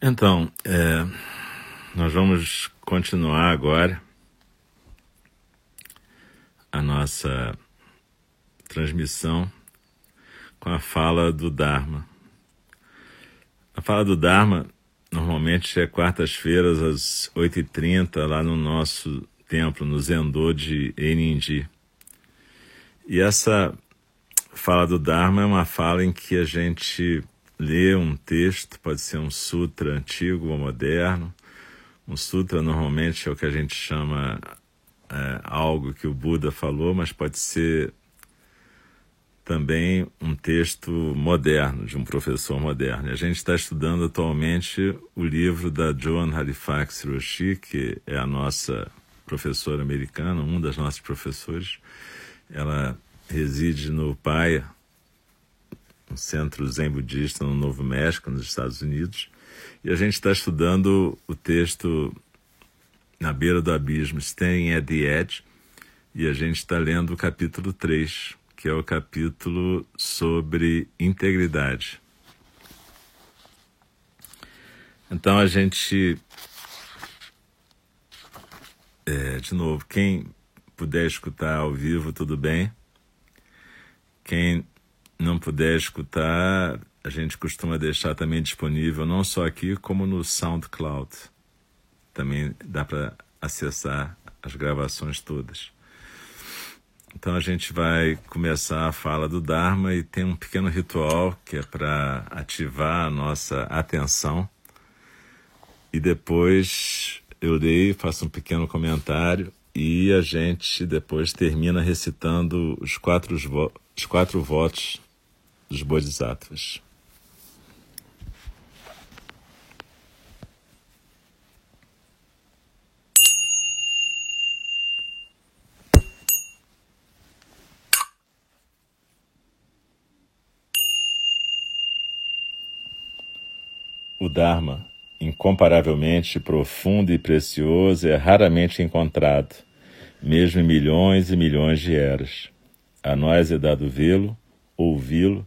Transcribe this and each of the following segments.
Então, é, nós vamos continuar agora a nossa transmissão com a fala do Dharma. A fala do Dharma normalmente é quartas-feiras às 8h30 lá no nosso templo, no Zendô de Enindi. E essa fala do Dharma é uma fala em que a gente lê um texto, pode ser um sutra antigo ou moderno. Um sutra normalmente é o que a gente chama é, algo que o Buda falou, mas pode ser também um texto moderno, de um professor moderno. E a gente está estudando atualmente o livro da Joan Halifax Roshi, que é a nossa professora americana, um das nossas professores. Ela reside no Paia, um centro zen budista no Novo México, nos Estados Unidos. E a gente está estudando o texto Na Beira do Abismo, Staying at the Edge, e a gente está lendo o capítulo 3, que é o capítulo sobre integridade. Então a gente. É, de novo, quem puder escutar ao vivo, tudo bem. Quem não puder escutar, a gente costuma deixar também disponível, não só aqui, como no SoundCloud. Também dá para acessar as gravações todas. Então a gente vai começar a fala do Dharma e tem um pequeno ritual que é para ativar a nossa atenção. E depois eu leio, faço um pequeno comentário e a gente depois termina recitando os quatro, os quatro votos dos Bodhisattvas. O Dharma, incomparavelmente profundo e precioso, é raramente encontrado, mesmo em milhões e milhões de eras. A nós é dado vê-lo, ouvi-lo,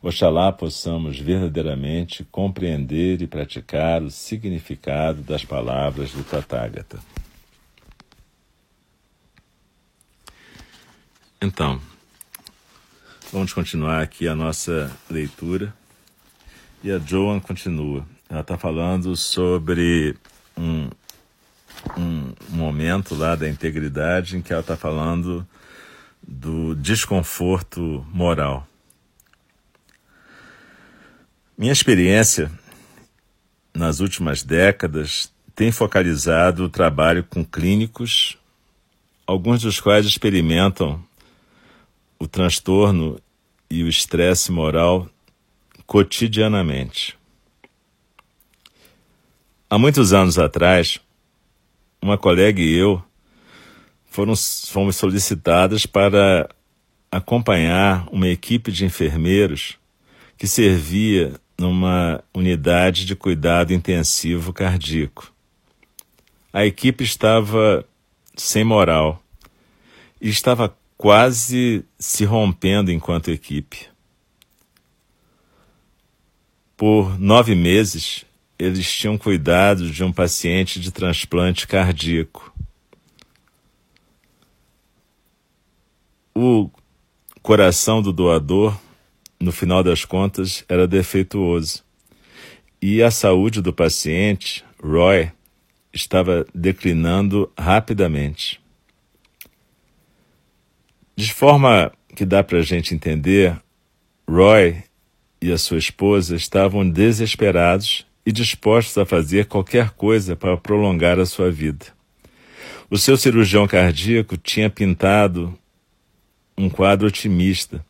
Oxalá possamos verdadeiramente compreender e praticar o significado das palavras do Tathagata. Então, vamos continuar aqui a nossa leitura. E a Joan continua. Ela está falando sobre um, um momento lá da integridade em que ela está falando do desconforto moral. Minha experiência nas últimas décadas tem focalizado o trabalho com clínicos, alguns dos quais experimentam o transtorno e o estresse moral cotidianamente. Há muitos anos atrás, uma colega e eu foram, fomos solicitadas para acompanhar uma equipe de enfermeiros que servia numa unidade de cuidado intensivo cardíaco. A equipe estava sem moral e estava quase se rompendo enquanto equipe. Por nove meses, eles tinham cuidado de um paciente de transplante cardíaco. O coração do doador no final das contas, era defeituoso. E a saúde do paciente, Roy, estava declinando rapidamente. De forma que dá para a gente entender, Roy e a sua esposa estavam desesperados e dispostos a fazer qualquer coisa para prolongar a sua vida. O seu cirurgião cardíaco tinha pintado um quadro otimista,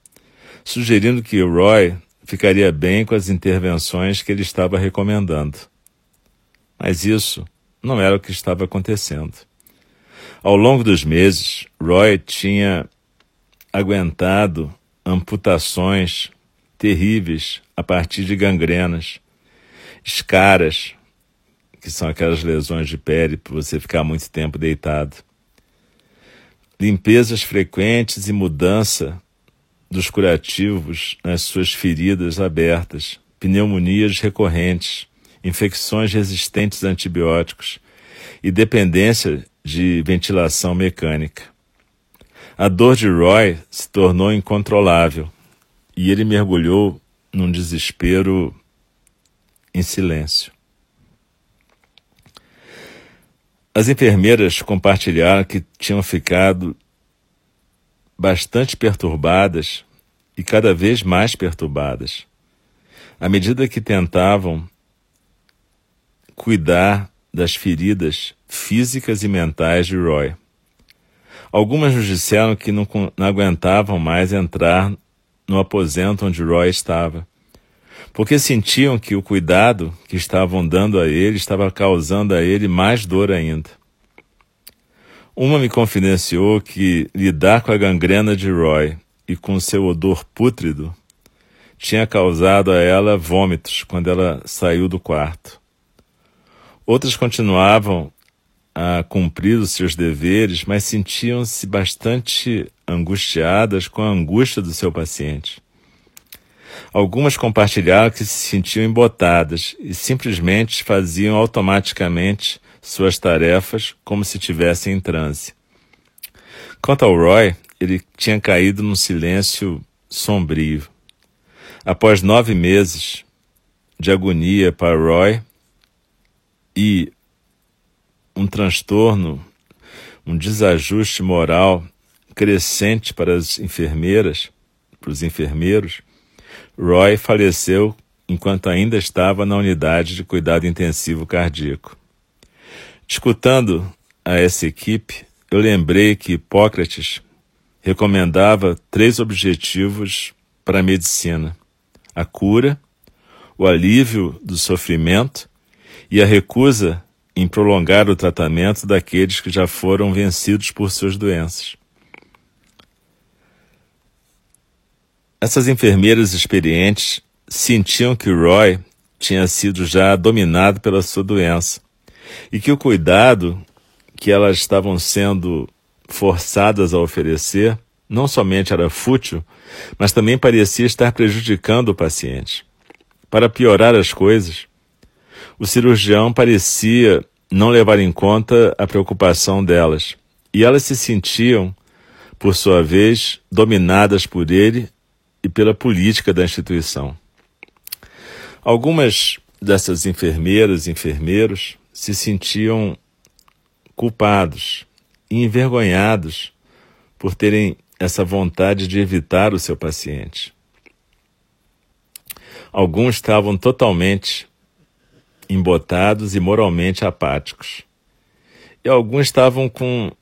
sugerindo que Roy ficaria bem com as intervenções que ele estava recomendando. Mas isso não era o que estava acontecendo. Ao longo dos meses, Roy tinha aguentado amputações terríveis a partir de gangrenas, escaras, que são aquelas lesões de pele por você ficar muito tempo deitado, limpezas frequentes e mudança dos curativos nas suas feridas abertas, pneumonias recorrentes, infecções resistentes a antibióticos e dependência de ventilação mecânica. A dor de Roy se tornou incontrolável e ele mergulhou num desespero em silêncio. As enfermeiras compartilharam que tinham ficado bastante perturbadas e cada vez mais perturbadas, à medida que tentavam cuidar das feridas físicas e mentais de Roy. Algumas nos disseram que não, não aguentavam mais entrar no aposento onde Roy estava, porque sentiam que o cuidado que estavam dando a ele estava causando a ele mais dor ainda. Uma me confidenciou que lidar com a gangrena de Roy e com seu odor pútrido tinha causado a ela vômitos quando ela saiu do quarto. Outras continuavam a cumprir os seus deveres, mas sentiam-se bastante angustiadas com a angústia do seu paciente. Algumas compartilharam que se sentiam embotadas e simplesmente faziam automaticamente suas tarefas como se tivessem em transe. Quanto ao Roy, ele tinha caído num silêncio sombrio. Após nove meses de agonia para Roy, e um transtorno, um desajuste moral crescente para as enfermeiras, para os enfermeiros, Roy faleceu enquanto ainda estava na unidade de cuidado intensivo cardíaco. Escutando a essa equipe, eu lembrei que Hipócrates recomendava três objetivos para a medicina: a cura, o alívio do sofrimento e a recusa em prolongar o tratamento daqueles que já foram vencidos por suas doenças. Essas enfermeiras experientes sentiam que Roy tinha sido já dominado pela sua doença e que o cuidado que elas estavam sendo forçadas a oferecer não somente era fútil, mas também parecia estar prejudicando o paciente. Para piorar as coisas, o cirurgião parecia não levar em conta a preocupação delas, e elas se sentiam, por sua vez, dominadas por ele e pela política da instituição. Algumas dessas enfermeiras e enfermeiros se sentiam culpados e envergonhados por terem essa vontade de evitar o seu paciente. Alguns estavam totalmente embotados e moralmente apáticos. E alguns estavam com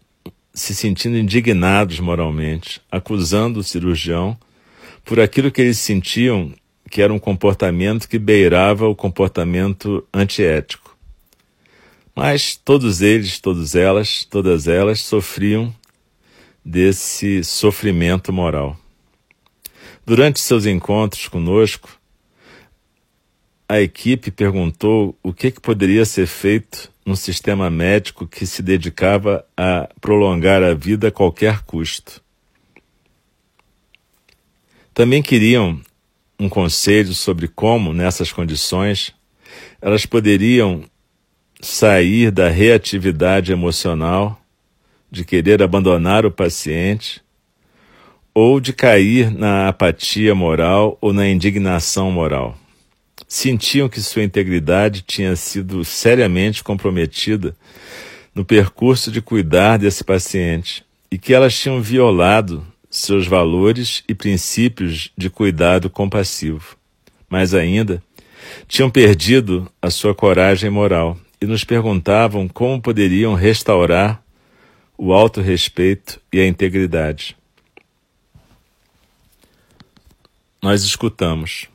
se sentindo indignados moralmente, acusando o cirurgião por aquilo que eles sentiam que era um comportamento que beirava o comportamento antiético. Mas todos eles, todas elas, todas elas sofriam desse sofrimento moral. Durante seus encontros conosco, a equipe perguntou o que, que poderia ser feito num sistema médico que se dedicava a prolongar a vida a qualquer custo. Também queriam um conselho sobre como, nessas condições, elas poderiam sair da reatividade emocional, de querer abandonar o paciente, ou de cair na apatia moral ou na indignação moral sentiam que sua integridade tinha sido seriamente comprometida no percurso de cuidar desse paciente e que elas tinham violado seus valores e princípios de cuidado compassivo. Mais ainda, tinham perdido a sua coragem moral e nos perguntavam como poderiam restaurar o autorrespeito e a integridade. Nós escutamos.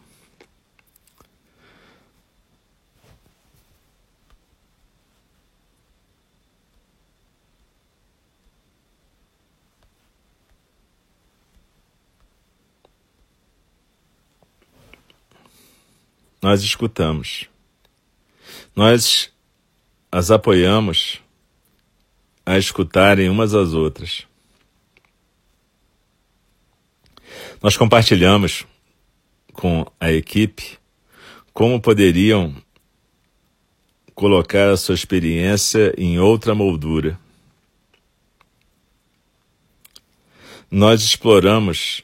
Nós escutamos. Nós as apoiamos a escutarem umas às outras. Nós compartilhamos com a equipe como poderiam colocar a sua experiência em outra moldura. Nós exploramos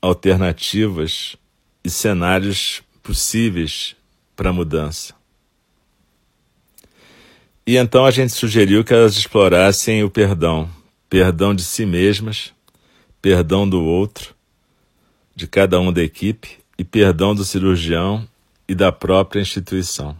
alternativas e cenários possíveis para mudança. E então a gente sugeriu que elas explorassem o perdão, perdão de si mesmas, perdão do outro, de cada um da equipe e perdão do cirurgião e da própria instituição.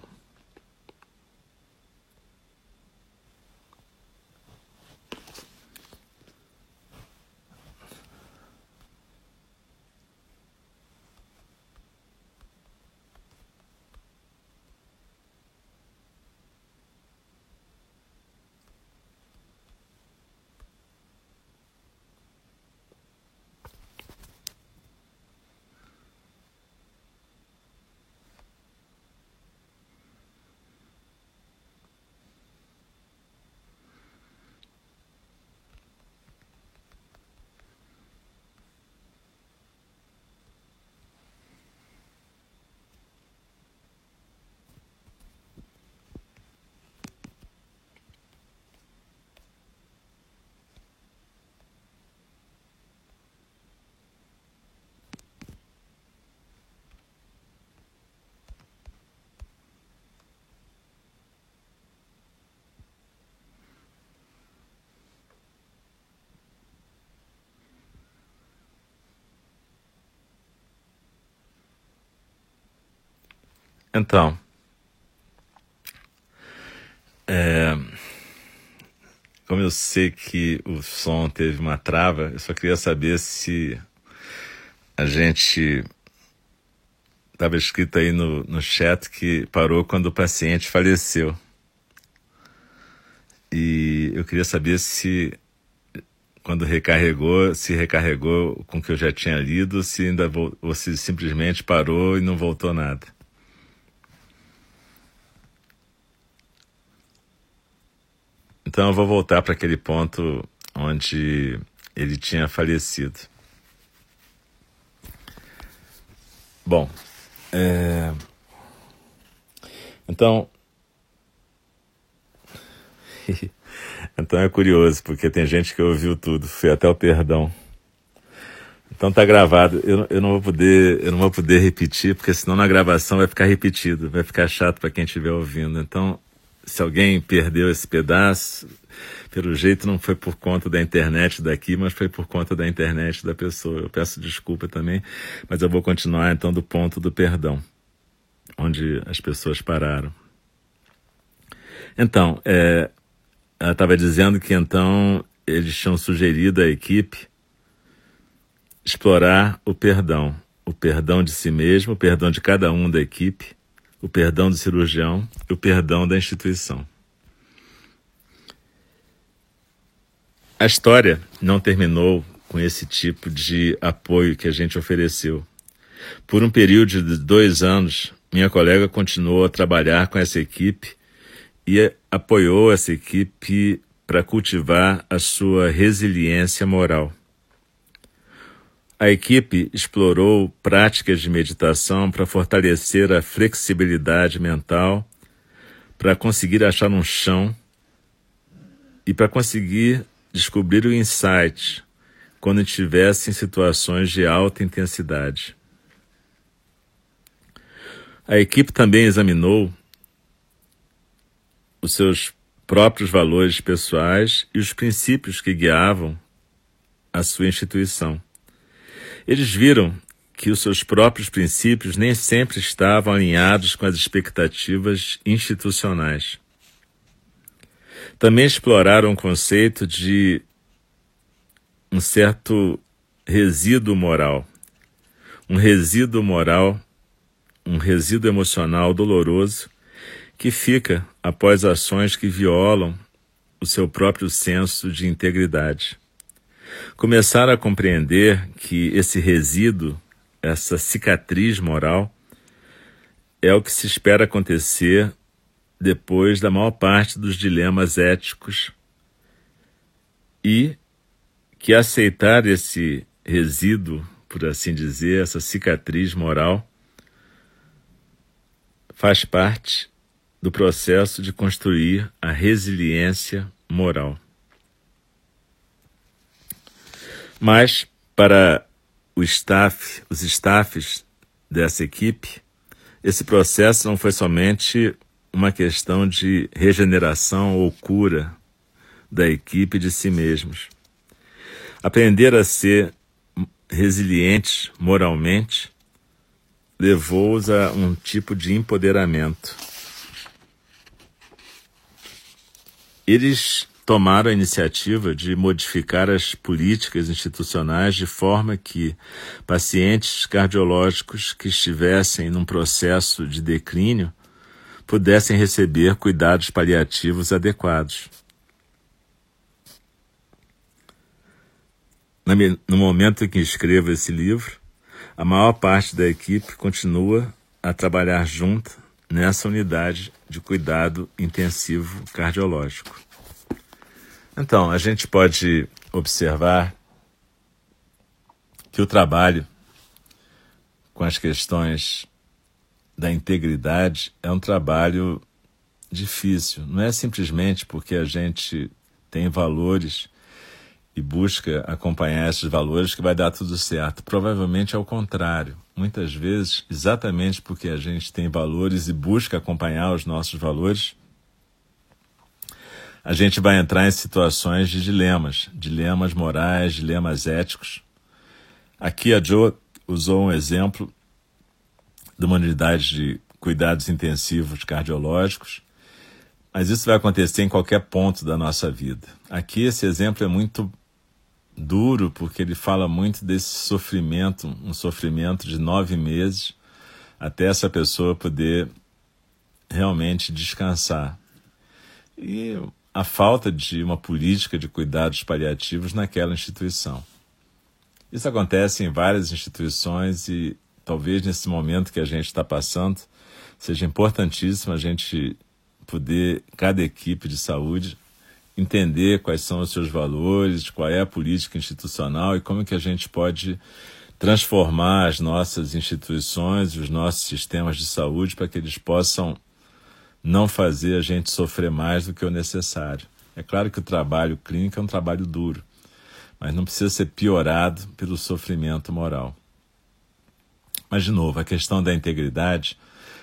Então, é, como eu sei que o som teve uma trava, eu só queria saber se a gente estava escrito aí no, no chat que parou quando o paciente faleceu. E eu queria saber se quando recarregou, se recarregou com o que eu já tinha lido, se ainda ou se simplesmente parou e não voltou nada. Então eu vou voltar para aquele ponto onde ele tinha falecido. Bom, é... então. então é curioso, porque tem gente que ouviu tudo, foi até o perdão. Então tá gravado. Eu, eu não vou poder, eu não vou poder repetir, porque senão na gravação vai ficar repetido, vai ficar chato para quem estiver ouvindo. Então se alguém perdeu esse pedaço, pelo jeito não foi por conta da internet daqui, mas foi por conta da internet da pessoa. Eu peço desculpa também, mas eu vou continuar então do ponto do perdão, onde as pessoas pararam. Então, é, ela estava dizendo que então eles tinham sugerido à equipe explorar o perdão, o perdão de si mesmo, o perdão de cada um da equipe o perdão do cirurgião e o perdão da instituição. A história não terminou com esse tipo de apoio que a gente ofereceu. Por um período de dois anos, minha colega continuou a trabalhar com essa equipe e apoiou essa equipe para cultivar a sua resiliência moral. A equipe explorou práticas de meditação para fortalecer a flexibilidade mental, para conseguir achar um chão e para conseguir descobrir o insight quando estivesse em situações de alta intensidade. A equipe também examinou os seus próprios valores pessoais e os princípios que guiavam a sua instituição. Eles viram que os seus próprios princípios nem sempre estavam alinhados com as expectativas institucionais. Também exploraram o conceito de um certo resíduo moral, um resíduo moral, um resíduo emocional doloroso que fica após ações que violam o seu próprio senso de integridade. Começaram a compreender que esse resíduo, essa cicatriz moral, é o que se espera acontecer depois da maior parte dos dilemas éticos e que aceitar esse resíduo, por assim dizer, essa cicatriz moral, faz parte do processo de construir a resiliência moral. Mas, para o staff, os staffs dessa equipe, esse processo não foi somente uma questão de regeneração ou cura da equipe de si mesmos. Aprender a ser resilientes moralmente levou-os a um tipo de empoderamento. Eles tomaram a iniciativa de modificar as políticas institucionais de forma que pacientes cardiológicos que estivessem num processo de declínio pudessem receber cuidados paliativos adequados. No momento em que escrevo esse livro, a maior parte da equipe continua a trabalhar junto nessa unidade de cuidado intensivo cardiológico. Então, a gente pode observar que o trabalho com as questões da integridade é um trabalho difícil. Não é simplesmente porque a gente tem valores e busca acompanhar esses valores que vai dar tudo certo. Provavelmente é o contrário. Muitas vezes, exatamente porque a gente tem valores e busca acompanhar os nossos valores, a gente vai entrar em situações de dilemas, dilemas morais, dilemas éticos. Aqui a Joe usou um exemplo de uma unidade de cuidados intensivos cardiológicos, mas isso vai acontecer em qualquer ponto da nossa vida. Aqui esse exemplo é muito duro, porque ele fala muito desse sofrimento, um sofrimento de nove meses, até essa pessoa poder realmente descansar. E a falta de uma política de cuidados paliativos naquela instituição. Isso acontece em várias instituições e talvez nesse momento que a gente está passando seja importantíssimo a gente poder, cada equipe de saúde, entender quais são os seus valores, qual é a política institucional e como que a gente pode transformar as nossas instituições, os nossos sistemas de saúde para que eles possam não fazer a gente sofrer mais do que o necessário. É claro que o trabalho clínico é um trabalho duro, mas não precisa ser piorado pelo sofrimento moral. Mas, de novo, a questão da integridade,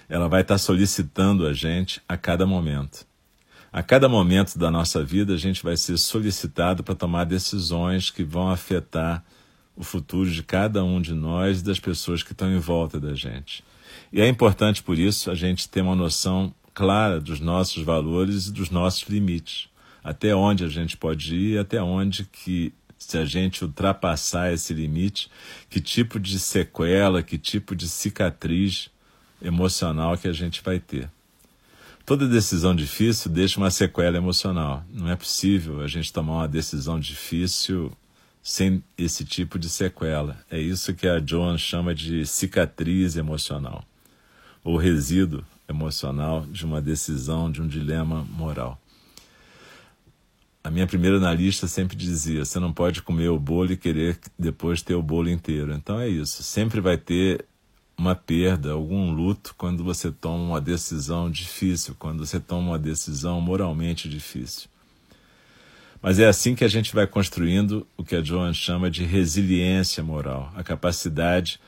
ela vai estar solicitando a gente a cada momento. A cada momento da nossa vida, a gente vai ser solicitado para tomar decisões que vão afetar o futuro de cada um de nós e das pessoas que estão em volta da gente. E é importante, por isso, a gente ter uma noção clara dos nossos valores e dos nossos limites. Até onde a gente pode ir, até onde que, se a gente ultrapassar esse limite, que tipo de sequela, que tipo de cicatriz emocional que a gente vai ter. Toda decisão difícil deixa uma sequela emocional. Não é possível a gente tomar uma decisão difícil sem esse tipo de sequela. É isso que a Joan chama de cicatriz emocional, ou resíduo emocional de uma decisão, de um dilema moral. A minha primeira analista sempre dizia: você não pode comer o bolo e querer depois ter o bolo inteiro. Então é isso. Sempre vai ter uma perda, algum luto quando você toma uma decisão difícil, quando você toma uma decisão moralmente difícil. Mas é assim que a gente vai construindo o que a Joan chama de resiliência moral, a capacidade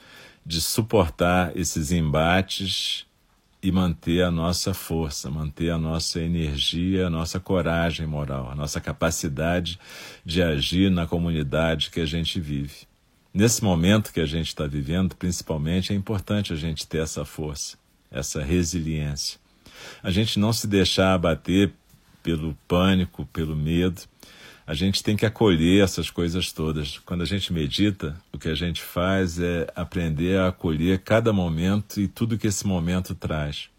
de suportar esses embates e manter a nossa força, manter a nossa energia, a nossa coragem moral, a nossa capacidade de agir na comunidade que a gente vive. Nesse momento que a gente está vivendo, principalmente, é importante a gente ter essa força, essa resiliência. A gente não se deixar abater pelo pânico, pelo medo. A gente tem que acolher essas coisas todas. Quando a gente medita, o que a gente faz é aprender a acolher cada momento e tudo que esse momento traz.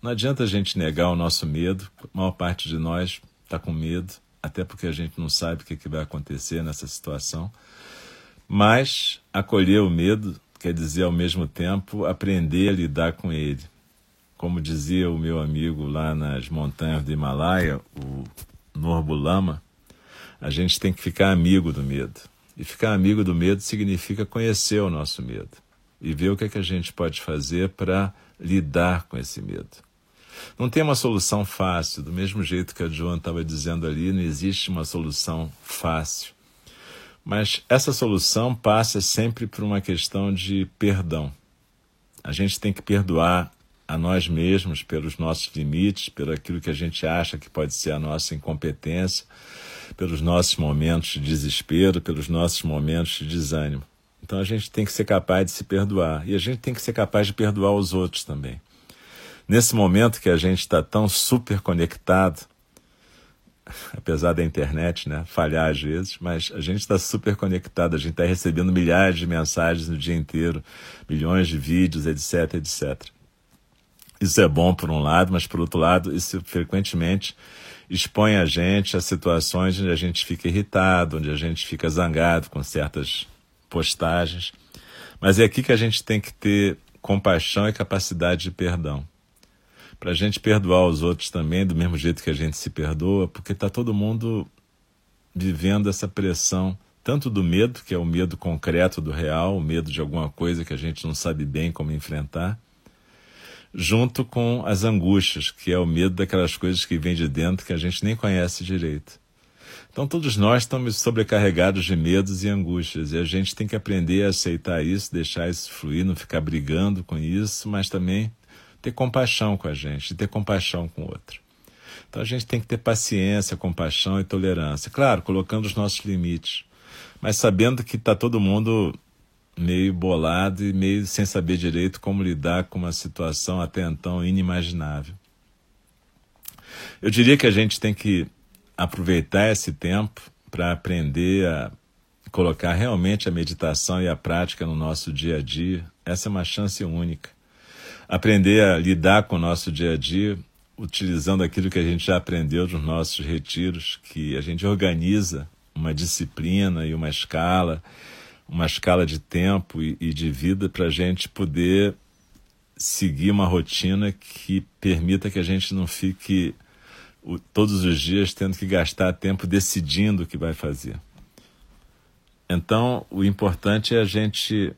Não adianta a gente negar o nosso medo, a maior parte de nós está com medo, até porque a gente não sabe o que, que vai acontecer nessa situação. Mas acolher o medo quer dizer, ao mesmo tempo, aprender a lidar com ele. Como dizia o meu amigo lá nas montanhas do Himalaia, o Norbu Lama, a gente tem que ficar amigo do medo. E ficar amigo do medo significa conhecer o nosso medo e ver o que, é que a gente pode fazer para lidar com esse medo. Não tem uma solução fácil, do mesmo jeito que a Joan estava dizendo ali, não existe uma solução fácil. Mas essa solução passa sempre por uma questão de perdão. A gente tem que perdoar a nós mesmos pelos nossos limites, pelo aquilo que a gente acha que pode ser a nossa incompetência, pelos nossos momentos de desespero, pelos nossos momentos de desânimo. Então a gente tem que ser capaz de se perdoar e a gente tem que ser capaz de perdoar os outros também. Nesse momento que a gente está tão super conectado, apesar da internet né, falhar às vezes, mas a gente está super conectado, a gente está recebendo milhares de mensagens no dia inteiro, milhões de vídeos, etc, etc. Isso é bom por um lado, mas por outro lado, isso frequentemente expõe a gente a situações onde a gente fica irritado, onde a gente fica zangado com certas postagens. Mas é aqui que a gente tem que ter compaixão e capacidade de perdão. Para a gente perdoar os outros também, do mesmo jeito que a gente se perdoa, porque está todo mundo vivendo essa pressão, tanto do medo, que é o medo concreto do real, o medo de alguma coisa que a gente não sabe bem como enfrentar, junto com as angústias, que é o medo daquelas coisas que vêm de dentro que a gente nem conhece direito. Então, todos nós estamos sobrecarregados de medos e angústias, e a gente tem que aprender a aceitar isso, deixar isso fluir, não ficar brigando com isso, mas também ter compaixão com a gente, ter compaixão com o outro. Então, a gente tem que ter paciência, compaixão e tolerância. Claro, colocando os nossos limites, mas sabendo que está todo mundo meio bolado e meio sem saber direito como lidar com uma situação até então inimaginável. Eu diria que a gente tem que aproveitar esse tempo para aprender a colocar realmente a meditação e a prática no nosso dia a dia. Essa é uma chance única. Aprender a lidar com o nosso dia a dia utilizando aquilo que a gente já aprendeu nos nossos retiros, que a gente organiza uma disciplina e uma escala uma escala de tempo e, e de vida para a gente poder seguir uma rotina que permita que a gente não fique o, todos os dias tendo que gastar tempo decidindo o que vai fazer. Então, o importante é a gente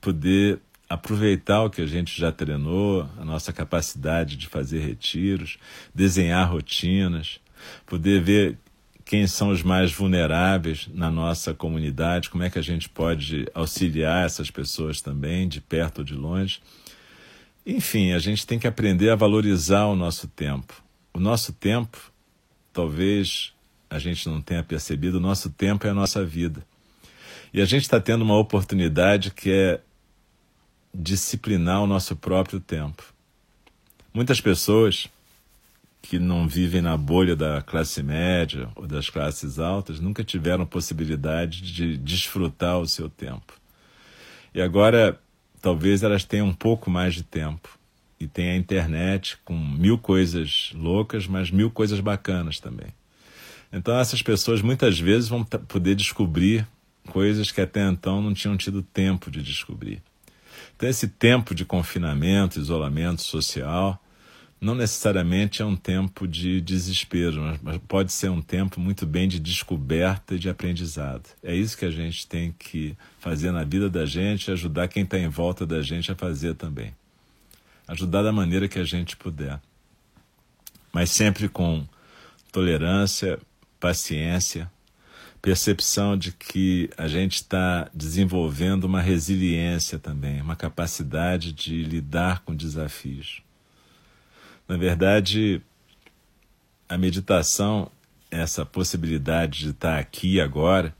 poder aproveitar o que a gente já treinou, a nossa capacidade de fazer retiros, desenhar rotinas, poder ver quem são os mais vulneráveis na nossa comunidade, como é que a gente pode auxiliar essas pessoas também, de perto ou de longe. Enfim, a gente tem que aprender a valorizar o nosso tempo. O nosso tempo, talvez a gente não tenha percebido, o nosso tempo é a nossa vida. E a gente está tendo uma oportunidade que é disciplinar o nosso próprio tempo. Muitas pessoas que não vivem na bolha da classe média ou das classes altas nunca tiveram possibilidade de desfrutar o seu tempo. E agora, talvez elas tenham um pouco mais de tempo. E tem a internet com mil coisas loucas, mas mil coisas bacanas também. Então, essas pessoas muitas vezes vão poder descobrir coisas que até então não tinham tido tempo de descobrir. Então, esse tempo de confinamento, isolamento social, não necessariamente é um tempo de desespero, mas pode ser um tempo muito bem de descoberta e de aprendizado. É isso que a gente tem que fazer na vida da gente e ajudar quem está em volta da gente a fazer também. Ajudar da maneira que a gente puder. Mas sempre com tolerância, paciência, percepção de que a gente está desenvolvendo uma resiliência também, uma capacidade de lidar com desafios. Na verdade, a meditação, essa possibilidade de estar aqui agora,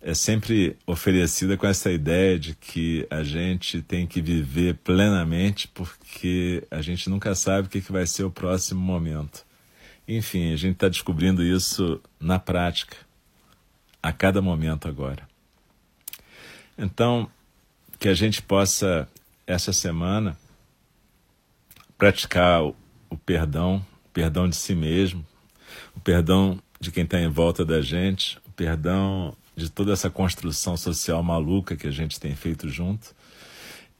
é sempre oferecida com essa ideia de que a gente tem que viver plenamente porque a gente nunca sabe o que vai ser o próximo momento. Enfim, a gente está descobrindo isso na prática, a cada momento agora. Então, que a gente possa, essa semana, praticar o, perdão, o perdão de si mesmo, o perdão de quem está em volta da gente, o perdão de toda essa construção social maluca que a gente tem feito junto,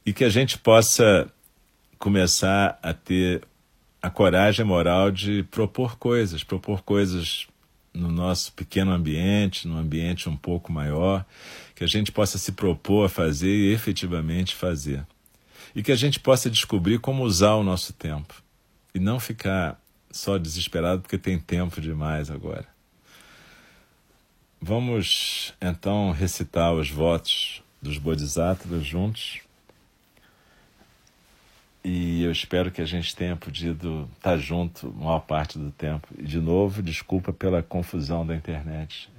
e que a gente possa começar a ter a coragem moral de propor coisas, propor coisas no nosso pequeno ambiente, num ambiente um pouco maior, que a gente possa se propor a fazer e efetivamente fazer. E que a gente possa descobrir como usar o nosso tempo e não ficar só desesperado porque tem tempo demais agora. Vamos então recitar os votos dos Bodhisattvas juntos. E eu espero que a gente tenha podido estar junto a maior parte do tempo. E de novo, desculpa pela confusão da internet.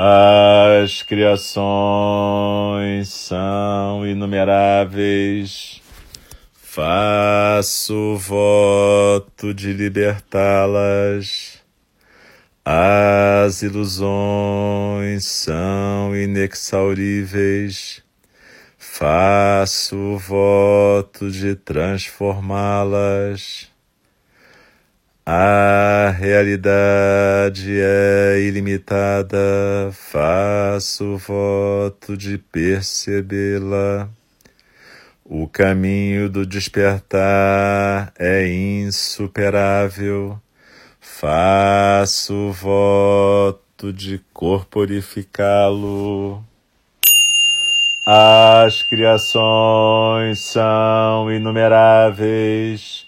As criações são inumeráveis. Faço voto de libertá-las. As ilusões são inexauríveis. Faço voto de transformá-las. A realidade é ilimitada, faço voto de percebê-la. O caminho do despertar é insuperável, faço voto de corporificá-lo. As criações são inumeráveis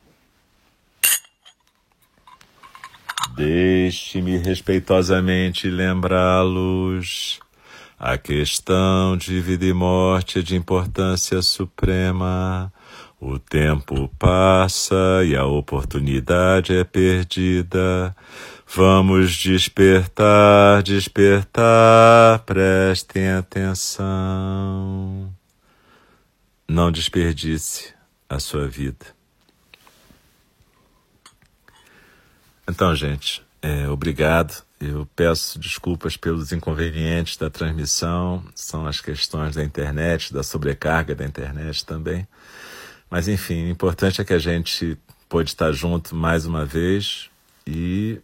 Deixe-me respeitosamente lembrá-los. A questão de vida e morte é de importância suprema. O tempo passa e a oportunidade é perdida. Vamos despertar, despertar, prestem atenção. Não desperdice a sua vida. Então, gente, é, obrigado. Eu peço desculpas pelos inconvenientes da transmissão, são as questões da internet, da sobrecarga da internet também. Mas, enfim, o importante é que a gente pôde estar junto mais uma vez e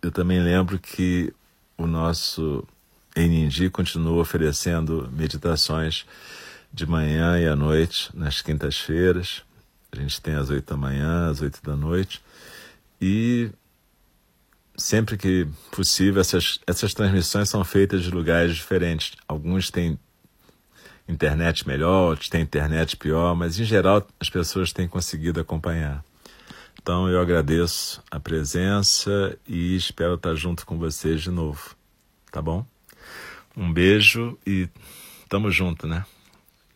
eu também lembro que o nosso Enindi continua oferecendo meditações de manhã e à noite, nas quintas-feiras. A gente tem às oito da manhã, às oito da noite. E sempre que possível, essas, essas transmissões são feitas de lugares diferentes. Alguns têm internet melhor, outros têm internet pior, mas em geral as pessoas têm conseguido acompanhar. Então eu agradeço a presença e espero estar junto com vocês de novo. Tá bom? Um beijo e tamo junto, né?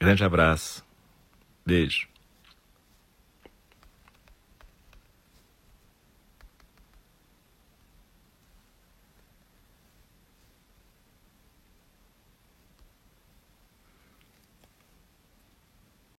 Grande abraço. Beijo.